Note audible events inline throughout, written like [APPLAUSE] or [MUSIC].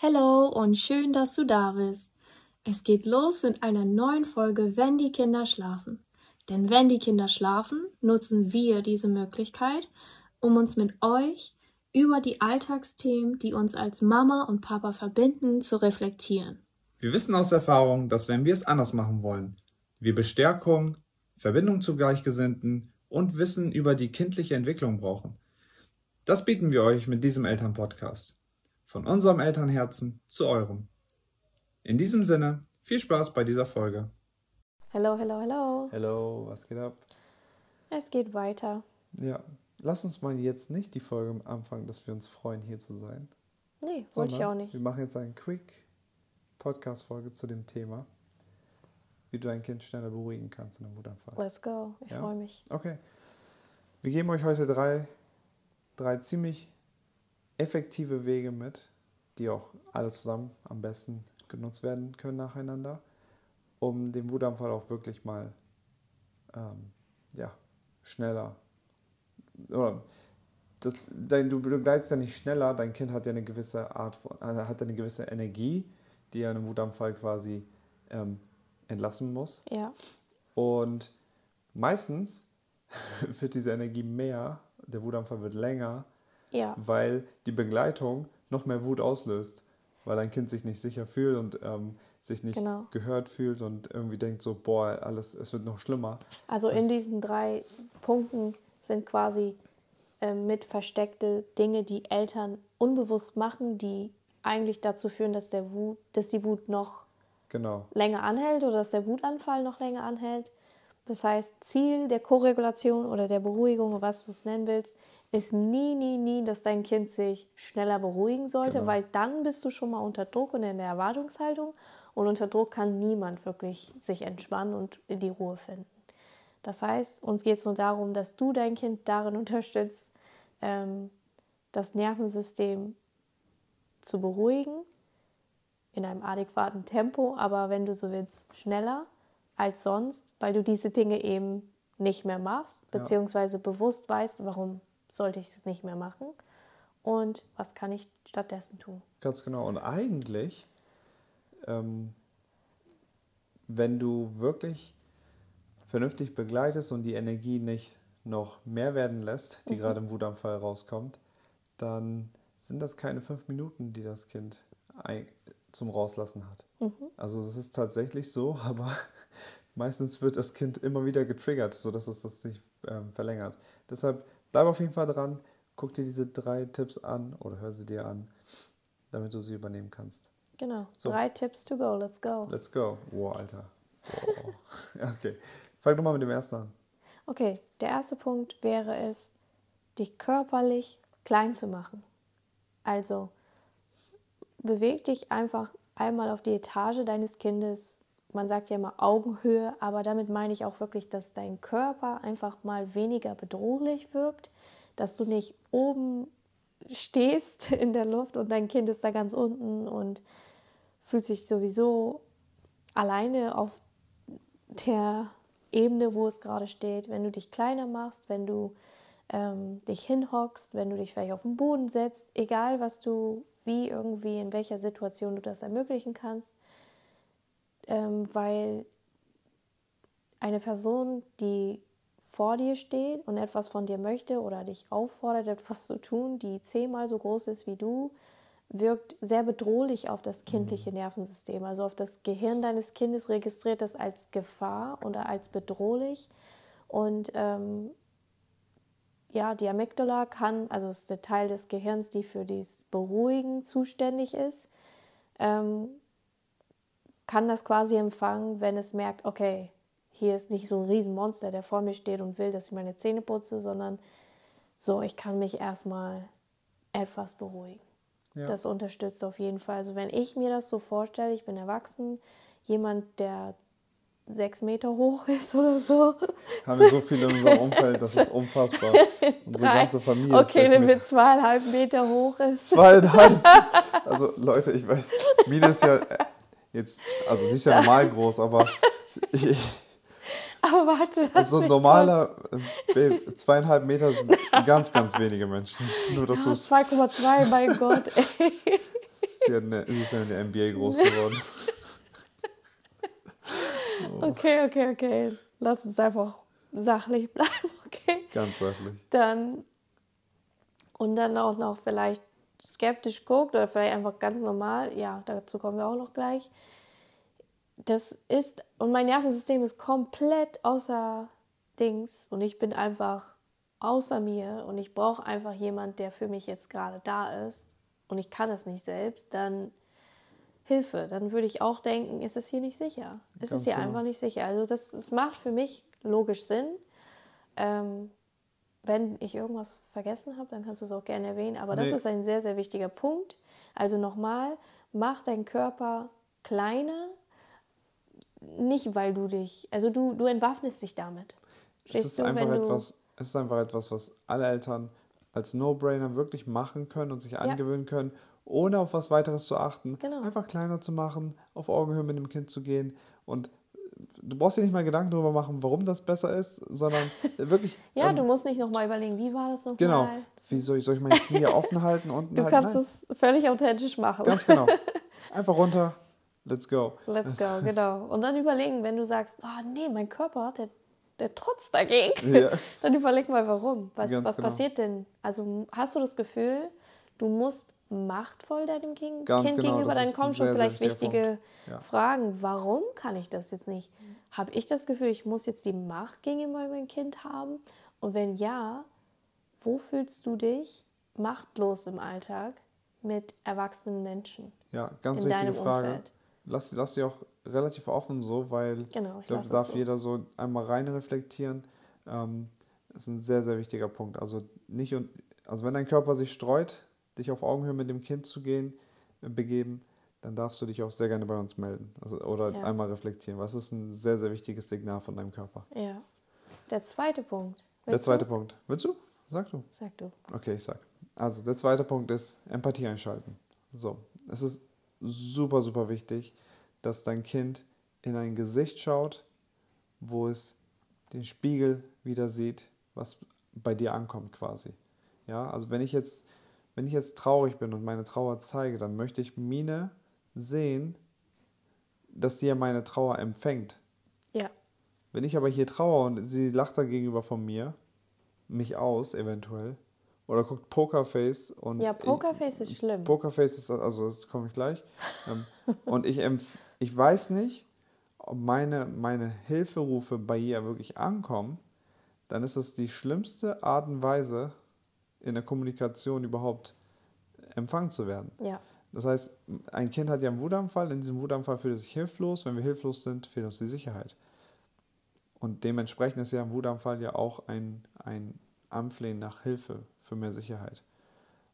Hallo und schön, dass du da bist. Es geht los mit einer neuen Folge Wenn die Kinder schlafen. Denn wenn die Kinder schlafen, nutzen wir diese Möglichkeit, um uns mit euch über die Alltagsthemen, die uns als Mama und Papa verbinden, zu reflektieren. Wir wissen aus Erfahrung, dass wenn wir es anders machen wollen, wir Bestärkung, Verbindung zu Gleichgesinnten und Wissen über die kindliche Entwicklung brauchen. Das bieten wir euch mit diesem Elternpodcast. Von unserem Elternherzen zu eurem. In diesem Sinne, viel Spaß bei dieser Folge. Hello, hello, hello. Hello, was geht ab? Es geht weiter. Ja, lass uns mal jetzt nicht die Folge anfangen, dass wir uns freuen, hier zu sein. Nee, wollte ich auch nicht. Wir machen jetzt eine Quick Podcast-Folge zu dem Thema, wie du dein Kind schneller beruhigen kannst in einem Wutanfall. Let's go. Ich Ja? freue mich. Okay. Wir geben euch heute drei, drei ziemlich effektive Wege mit, die auch alle zusammen am besten genutzt werden können nacheinander, um den Wutanfall auch wirklich mal ähm, ja, schneller oder das, dein, du begleitest ja nicht schneller, dein Kind hat ja eine gewisse Art von, also hat ja eine gewisse Energie, die er in einem Wutanfall quasi ähm, entlassen muss. Ja, Und meistens [LAUGHS] wird diese Energie mehr, der Wutanfall wird länger, ja, weil die Begleitung noch mehr Wut auslöst, weil ein Kind sich nicht sicher fühlt und ähm, sich nicht Genau. gehört fühlt und irgendwie denkt so, boah, alles, es wird noch schlimmer. Also in diesen drei Punkten sind quasi ähm, mit versteckte Dinge, die Eltern unbewusst machen, die eigentlich dazu führen, dass der Wut, dass die Wut noch Genau, länger anhält oder dass der Wutanfall noch länger anhält. Das heißt, Ziel der Koregulation oder der Beruhigung, was du es nennen willst, ist nie, nie, nie, dass dein Kind sich schneller beruhigen sollte, Genau. weil dann bist du schon mal unter Druck und in der Erwartungshaltung. Und unter Druck kann niemand wirklich sich entspannen und in die Ruhe finden. Das heißt, uns geht es nur darum, dass du dein Kind darin [LAUGHS] unterstützt, ähm, das Nervensystem zu beruhigen in einem adäquaten Tempo, aber wenn du so willst, schneller als sonst, weil du diese Dinge eben nicht mehr machst, Ja. beziehungsweise bewusst weißt, warum sollte ich es nicht mehr machen und was kann ich stattdessen tun. ganz genau. Und eigentlich, ähm, wenn du wirklich vernünftig begleitest und die Energie nicht noch mehr werden lässt, die gerade im Wutanfall rauskommt, dann sind das keine fünf Minuten, die das Kind zum Rauslassen hat. Also das ist tatsächlich so, [LAUGHS] aber meistens wird das Kind immer wieder getriggert, sodass es das sich ähm, verlängert. Deshalb bleib auf jeden Fall dran, guck dir diese drei Tipps an oder hör sie dir an, damit du sie übernehmen kannst. Genau. So. Drei Tipps to go. Let's go. Let's go. Wow, Alter. Wow. [LAUGHS] okay. Fang doch mal mit dem ersten an. Okay, der erste Punkt wäre es, dich körperlich klein zu machen. Also beweg dich einfach einmal auf die Etage deines Kindes. Man sagt ja immer Augenhöhe, aber damit meine ich auch wirklich, dass dein Körper einfach mal weniger bedrohlich wirkt, dass du nicht oben stehst [LAUGHS] in der Luft und dein Kind ist da ganz unten und fühlt sich sowieso alleine auf der Ebene, wo es gerade steht, wenn du dich kleiner machst, wenn du ähm, dich hinhockst, wenn du dich vielleicht auf den Boden setzt, egal was du, wie irgendwie, in welcher Situation du das ermöglichen kannst, ähm, weil eine Person, die vor dir steht und etwas von dir möchte oder dich auffordert, etwas zu tun, die zehnmal so groß ist wie du, wirkt sehr bedrohlich auf das kindliche Nervensystem. Also auf das Gehirn deines Kindes registriert das als Gefahr oder als bedrohlich. Und ähm, ja, die Amygdala kann, also es ist der Teil des Gehirns, die für das Beruhigen zuständig ist, ähm, kann das quasi empfangen, wenn es merkt, okay, hier ist nicht so ein Riesenmonster, der vor mir steht und will, dass ich meine Zähne putze, sondern so, ich kann mich erstmal etwas beruhigen. Ja. Das unterstützt auf jeden Fall. Also wenn ich mir das so vorstelle, ich bin erwachsen, jemand, der sechs Meter hoch [LAUGHS] ist oder so. Haben wir so viele in unserem Umfeld, das ist [LAUGHS] unfassbar. Unsere ganze Familie ist Okay, sechs der Meter- mit zweieinhalb Meter hoch ist. Zweieinhalb. Also Leute, ich weiß, Mine ist ja jetzt, also ist ja normal [LAUGHS] groß, aber ich, Aber warte, lass so ein mich normaler äh, zweieinhalb Meter sind ganz, ganz wenige Menschen. [LAUGHS] Nur dass Ja, 2,2, mein [LAUGHS] Gott. Ey. sie, eine, sie ist ja in der NBA groß geworden. oh. Okay, okay, okay. Lass uns einfach sachlich bleiben, okay? Ganz sachlich. Dann und dann auch noch vielleicht skeptisch guckt oder vielleicht einfach ganz normal, ja, dazu kommen wir auch noch gleich. Das ist, und mein Nervensystem ist komplett außer Dings und ich bin einfach außer mir und ich brauche einfach jemand, der für mich jetzt gerade da ist und ich kann es nicht selbst, dann Hilfe. Dann würde ich auch denken, ist es hier nicht sicher? Ist Ganz es hier genau. einfach nicht sicher? Also das, das macht für mich logisch Sinn. Ähm, wenn ich irgendwas vergessen habe, dann kannst du es auch gerne erwähnen. Aber nee. das ist ein sehr, sehr wichtiger Punkt. Also nochmal, mach deinen Körper kleiner, nicht weil du dich, also du, du entwaffnest dich damit. Es ist, du, einfach etwas, es ist einfach etwas, was alle Eltern als No-Brainer wirklich machen können und sich ja. angewöhnen können, ohne auf was weiteres zu achten. Genau. Einfach kleiner zu machen, auf Augenhöhe mit dem Kind zu gehen und du brauchst dir nicht mal Gedanken darüber machen, warum das besser ist, sondern [LAUGHS] wirklich. ja, ähm, du musst nicht nochmal überlegen, wie war das nochmal. Genau. Wie soll ich, soll ich meine Knie [LAUGHS] offen halten? Unten du halten? kannst es völlig authentisch machen. Ganz genau. [LAUGHS] Einfach runter, let's go. Let's go, genau. Und dann überlegen, wenn du sagst, oh nee, mein Körper, der, der trotzt dagegen, ja. dann überleg mal, warum. Was, was genau. passiert denn? Also hast du das Gefühl, du musst machtvoll deinem kind, Ganz kind genau, gegenüber, dann kommen schon sehr, vielleicht sehr wichtige ja. Fragen. Warum kann ich das jetzt nicht? Habe ich das Gefühl, ich muss jetzt die Macht gegenüber meinem Kind haben? Und wenn ja, wo fühlst du dich machtlos im Alltag mit erwachsenen Menschen? Ja, ganz wichtige Frage. Umfeld? Lass, lass sie auch relativ offen so, weil genau, ich glaube, darf so. jeder so einmal rein reflektieren. Ähm, das ist ein sehr, sehr wichtiger Punkt. Also nicht also wenn dein Körper sich streut, dich auf Augenhöhe mit dem Kind zu gehen, äh, begeben, dann darfst du dich auch sehr gerne bei uns melden also, oder ja. einmal reflektieren. Was ist ein sehr, sehr wichtiges Signal von deinem Körper? Ja. Der zweite Punkt. Willst der zweite du? Punkt. Willst du? Sag du. Sag du. Okay, ich sag. Also, der zweite Punkt ist Empathie einschalten. So, es ist super, super wichtig, dass dein Kind in ein Gesicht schaut, wo es den Spiegel wieder sieht, was bei dir ankommt quasi. Ja, also wenn ich jetzt wenn ich jetzt traurig bin und meine Trauer zeige, dann möchte ich Mine sehen, dass sie ja meine Trauer empfängt. Ja. Wenn ich aber hier trauere und sie lacht da gegenüber von mir, mich aus eventuell, oder guckt Pokerface und. Ja, Pokerface ich, ist schlimm. Pokerface ist, also das komme ich gleich. Ähm, [LAUGHS] und ich, ich weiß nicht, ob meine, meine Hilferufe bei ihr wirklich ankommen, dann ist es die schlimmste Art und Weise, in der Kommunikation überhaupt empfangen zu werden. Ja. Das heißt, ein Kind hat ja einen Wutanfall, in diesem Wutanfall fühlt es sich hilflos. Wenn wir hilflos sind, fehlt uns die Sicherheit. Und dementsprechend ist ja ein Wutanfall ja auch ein, ein Anflehen nach Hilfe für mehr Sicherheit.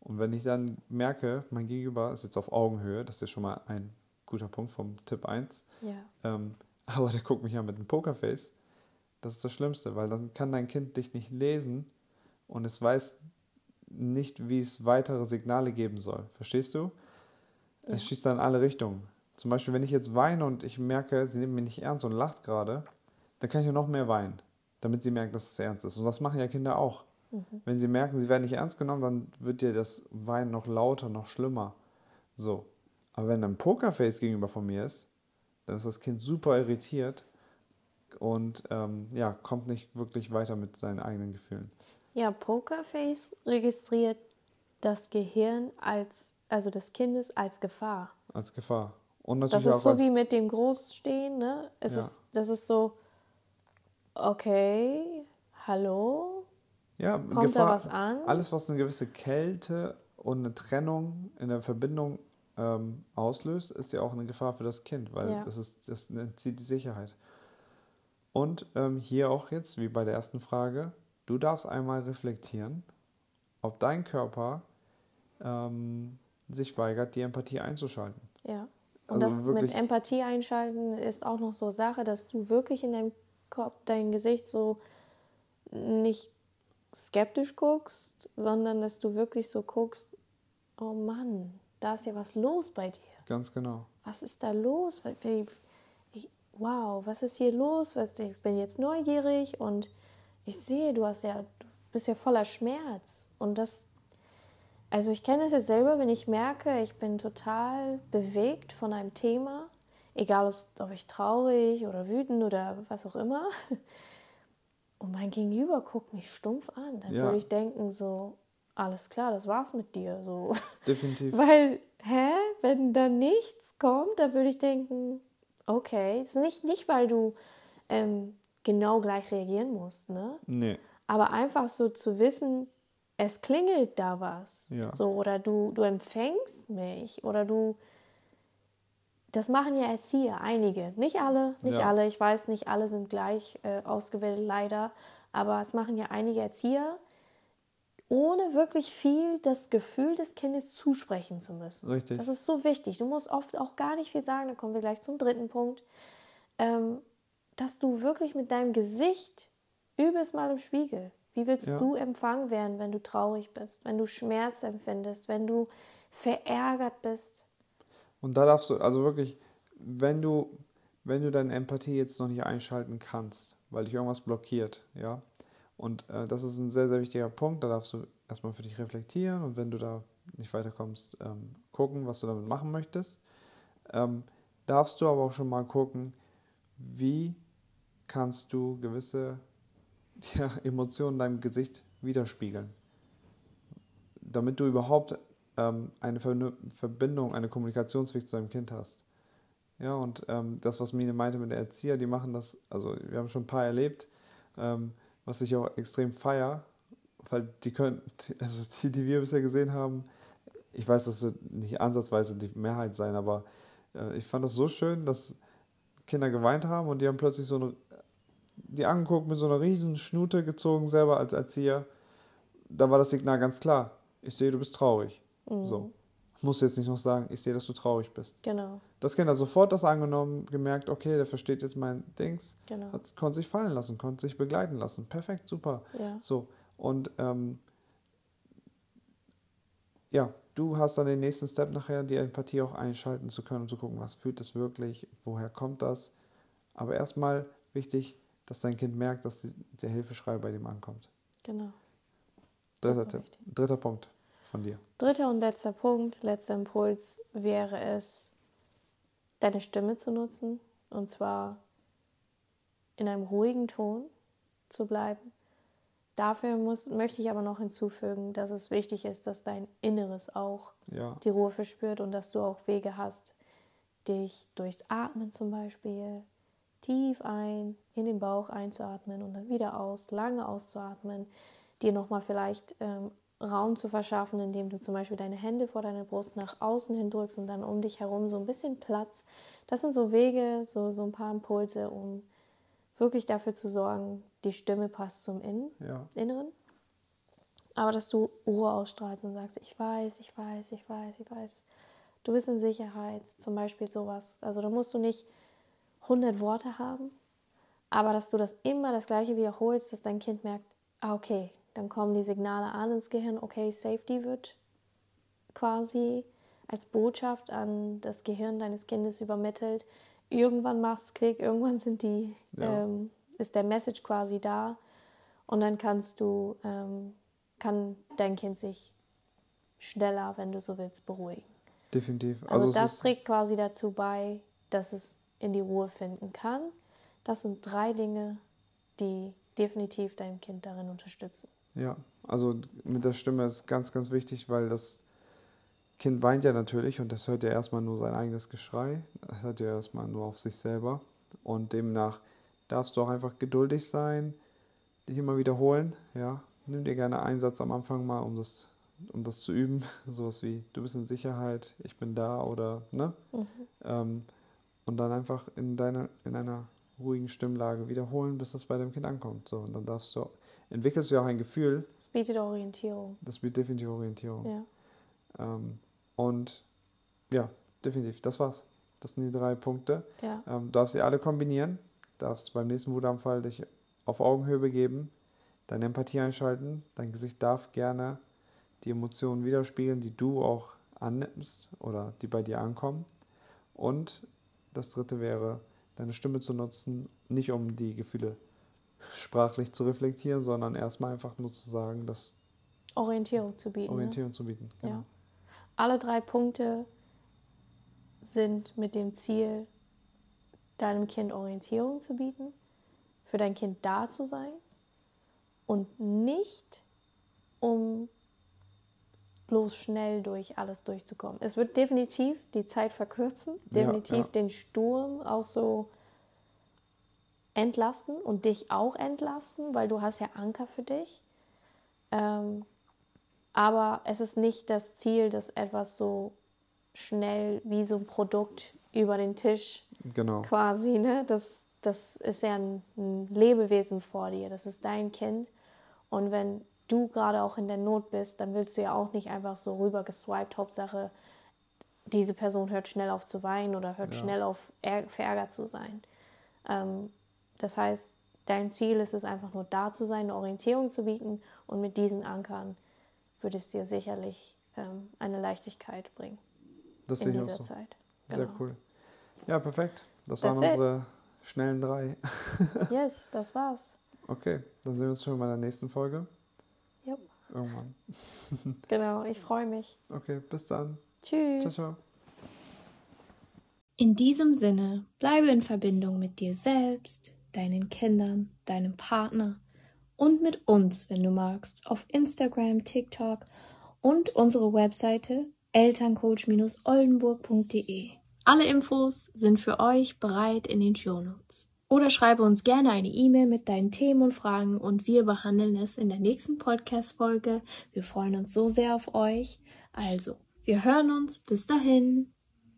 Und wenn ich dann merke, mein Gegenüber ist jetzt auf Augenhöhe, das ist ja schon mal ein guter Punkt vom Tipp 1, ja. ähm, [LAUGHS] aber der guckt mich an mit einem Pokerface, das ist das Schlimmste, weil dann kann dein Kind dich nicht lesen und es weiß nicht, wie es weitere Signale geben soll. Verstehst du? Ja. Es schießt dann in alle Richtungen. Zum Beispiel, wenn ich jetzt weine und ich merke, sie nimmt mich nicht ernst und lacht gerade, dann kann ich ja noch mehr weinen, damit sie merkt, dass es ernst ist. Und das machen ja Kinder auch. Mhm. Wenn sie merken, sie werden nicht ernst genommen, dann wird dir das Weinen noch lauter, noch schlimmer. So. Aber wenn ein Pokerface gegenüber von mir ist, dann ist das Kind super irritiert und ähm, ja, kommt nicht wirklich weiter mit seinen eigenen Gefühlen. Ja, Pokerface registriert das Gehirn als, also des Kindes als Gefahr. Als Gefahr. Und natürlich das ist so wie mit dem Großstehen, ne? Es ja. ist, das ist so, okay, hallo? Ja, Kommt Gefahr, da was an? Alles, was eine gewisse Kälte und eine Trennung in der Verbindung ähm, auslöst, ist ja auch eine Gefahr für das Kind, weil ja. das, ist, das entzieht die Sicherheit. Und ähm, hier auch jetzt, wie bei der ersten Frage, Du darfst einmal reflektieren, ob dein Körper ähm, sich weigert, die Empathie einzuschalten. Ja. Und also das mit Empathie einschalten ist auch noch so Sache, dass du wirklich in deinem Kopf, dein Gesicht so nicht skeptisch guckst, sondern dass du wirklich so guckst, oh Mann, da ist ja was los bei dir. Ganz genau. Was ist da los? wow, was ist hier los? Ich bin jetzt neugierig und ich sehe, du hast ja, du bist ja voller Schmerz. Und das, Also ich kenne es jetzt selber, wenn ich merke, ich bin total bewegt von einem Thema, egal ob ich traurig oder wütend oder was auch immer. [LAUGHS] Und mein Gegenüber guckt mich stumpf an. Dann ja. würde ich denken, so, alles klar, das war's mit dir. So. Definitiv. [LAUGHS] Weil, hä, wenn da nichts kommt, dann würde ich denken, okay, ist nicht, nicht weil du ähm, genau gleich reagieren musst, ne? Nee. Aber einfach so zu wissen, es klingelt da was. Ja. So, oder du, du empfängst mich oder du. Das machen ja Erzieher, einige. Nicht alle, nicht ja. alle. Ich weiß, nicht alle sind gleich äh, ausgewählt, leider. Aber es machen ja einige Erzieher, ohne wirklich viel das Gefühl des Kindes zusprechen zu müssen. Richtig. Das ist so wichtig. Du musst oft auch gar nicht viel sagen. Da kommen wir gleich zum dritten Punkt. Ähm, dass du wirklich mit deinem Gesicht übelst mal im Spiegel wie willst ja. du empfangen werden, wenn du traurig bist, wenn du Schmerz empfindest, wenn du verärgert bist? Und da darfst du, also wirklich, wenn du, wenn du deine Empathie jetzt noch nicht einschalten kannst, weil dich irgendwas blockiert, ja, und äh, das ist ein sehr, sehr wichtiger Punkt, da darfst du erstmal für dich reflektieren und wenn du da nicht weiterkommst, ähm, gucken, was du damit machen möchtest. Ähm, darfst du aber auch schon mal gucken, wie kannst du gewisse [LAUGHS] ja, Emotionen in deinem Gesicht widerspiegeln. Damit du überhaupt ähm, eine Verbindung, eine Kommunikationsweg zu deinem Kind hast. Ja, und ähm, das, was Mine meinte mit der Erzieher, die machen das, also wir haben schon ein paar erlebt, ähm, was ich auch extrem feier, weil die können, [LAUGHS] also die, die wir bisher gesehen haben, ich weiß, das wird nicht ansatzweise die Mehrheit sein, aber äh, ich fand das so schön, dass Kinder geweint haben und die haben plötzlich so eine die angeguckt, mit so einer riesen Schnute gezogen, selber als Erzieher. Da war das Signal ganz klar. Ich sehe, du bist traurig. Mhm. So. Musst jetzt nicht noch sagen, ich sehe, dass du traurig bist. Genau. Das Kind hat sofort das angenommen, gemerkt, okay, der versteht jetzt mein Dings. Genau. Hat, konnte sich fallen lassen, konnte sich begleiten lassen. Perfekt, super. Ja. So. Und ähm, ja, du hast dann den nächsten Step nachher, die Empathie auch einschalten zu können und zu gucken, was fühlt es wirklich, woher kommt das. Aber erstmal wichtig, dass dein Kind merkt, dass die, der Hilfeschrei bei dem ankommt. Genau. Dritter Tipp, dritter Punkt von dir. Dritter und letzter Punkt, letzter Impuls wäre es, deine Stimme zu nutzen und zwar in einem ruhigen Ton zu bleiben. Dafür muss, möchte ich aber noch hinzufügen, dass es wichtig ist, dass dein Inneres auch ja. die Ruhe verspürt und dass du auch Wege hast, dich durchs Atmen zum Beispiel tief ein, in den Bauch einzuatmen und dann wieder aus, lange auszuatmen, dir nochmal vielleicht ähm, Raum zu verschaffen, indem du zum Beispiel deine Hände vor deiner Brust nach außen hin drückst und dann um dich herum so ein bisschen Platz. Das sind so Wege, so, so ein paar Impulse, um wirklich dafür zu sorgen, die Stimme passt zum Innen, ja. Inneren. Aber dass du Ruhe ausstrahlst und sagst, ich weiß, ich weiß, ich weiß, ich weiß. Du bist in Sicherheit, zum Beispiel sowas. Also da musst du nicht 100 Worte haben, aber dass du das immer das gleiche wiederholst, dass dein Kind merkt, ah, okay, dann kommen die Signale an ins Gehirn, okay, Safety wird quasi als Botschaft an das Gehirn deines Kindes übermittelt. Irgendwann macht es Klick, irgendwann sind die, ja. ähm, ist der Message quasi da und dann kannst du, ähm, kann dein Kind sich schneller, wenn du so willst, beruhigen. Definitiv. Also, also das trägt quasi dazu bei, dass es in die Ruhe finden kann. Das sind drei Dinge, die definitiv dein Kind darin unterstützen. Ja, also mit der Stimme ist ganz, ganz wichtig, weil das Kind weint ja natürlich und das hört ja erstmal nur sein eigenes Geschrei. Das hört ja erstmal nur auf sich selber. Und demnach darfst du auch einfach geduldig sein, dich immer wiederholen. Ja, nimm dir gerne einen Satz am Anfang mal, um das, um das zu üben. [LAUGHS] Sowas wie, du bist in Sicherheit, ich bin da oder, ne? Mhm. Ähm, und dann einfach in deiner, in einer ruhigen Stimmlage wiederholen, bis das bei deinem Kind ankommt. So, und dann darfst du, entwickelst du ja auch ein Gefühl. Das bietet Orientierung. Das bietet definitiv Orientierung. Ja. Ähm, und ja, definitiv, das war's. Das sind die drei Punkte. Ja. Ähm, du darfst sie alle kombinieren, darfst beim nächsten Wutanfall dich auf Augenhöhe begeben, deine Empathie einschalten, dein Gesicht darf gerne die Emotionen widerspiegeln, die du auch annimmst oder die bei dir ankommen. Und das dritte wäre, deine Stimme zu nutzen, nicht um die Gefühle sprachlich zu reflektieren, sondern erstmal einfach nur zu sagen, dass Orientierung zu bieten. Orientierung ne? zu bieten. Genau. Ja. Alle drei Punkte sind mit dem Ziel, deinem Kind Orientierung zu bieten, für dein Kind da zu sein und nicht um bloß schnell durch alles durchzukommen. Es wird definitiv die Zeit verkürzen, definitiv ja, ja. den Sturm auch so entlasten und dich auch entlasten, weil du hast ja Anker für dich. Ähm, aber es ist nicht das Ziel, dass etwas so schnell wie so ein Produkt über den Tisch genau. quasi, ne? Das, das ist ja ein, ein Lebewesen vor dir, das ist dein Kind. Und wenn du gerade auch in der Not bist, dann willst du ja auch nicht einfach so rüber geswiped, Hauptsache, diese Person hört schnell auf zu weinen oder hört ja. schnell auf verärgert zu sein. Ähm, das heißt, dein Ziel ist es einfach nur da zu sein, eine Orientierung zu bieten und mit diesen Ankern würde es dir sicherlich ähm, eine Leichtigkeit bringen. Das in dieser so. Zeit. Sehr genau. cool. Ja, perfekt. Das That's waren unsere it. schnellen drei. yes, das war's. [LAUGHS] Okay, dann sehen wir uns schon bei der nächsten Folge. Irgendwann. [LAUGHS] genau, ich freue mich. Okay, bis dann. Tschüss. Ciao, ciao. In diesem Sinne, bleibe in Verbindung mit dir selbst, deinen Kindern, deinem Partner und mit uns, wenn du magst, auf Instagram, TikTok und unsere Webseite elterncoach-oldenburg.de. Alle Infos sind für euch bereit in den Shownotes. Oder schreibe uns gerne eine E-Mail mit deinen Themen und Fragen und wir behandeln es in der nächsten Podcast-Folge. Wir freuen uns so sehr auf euch. Also, wir hören uns. Bis dahin.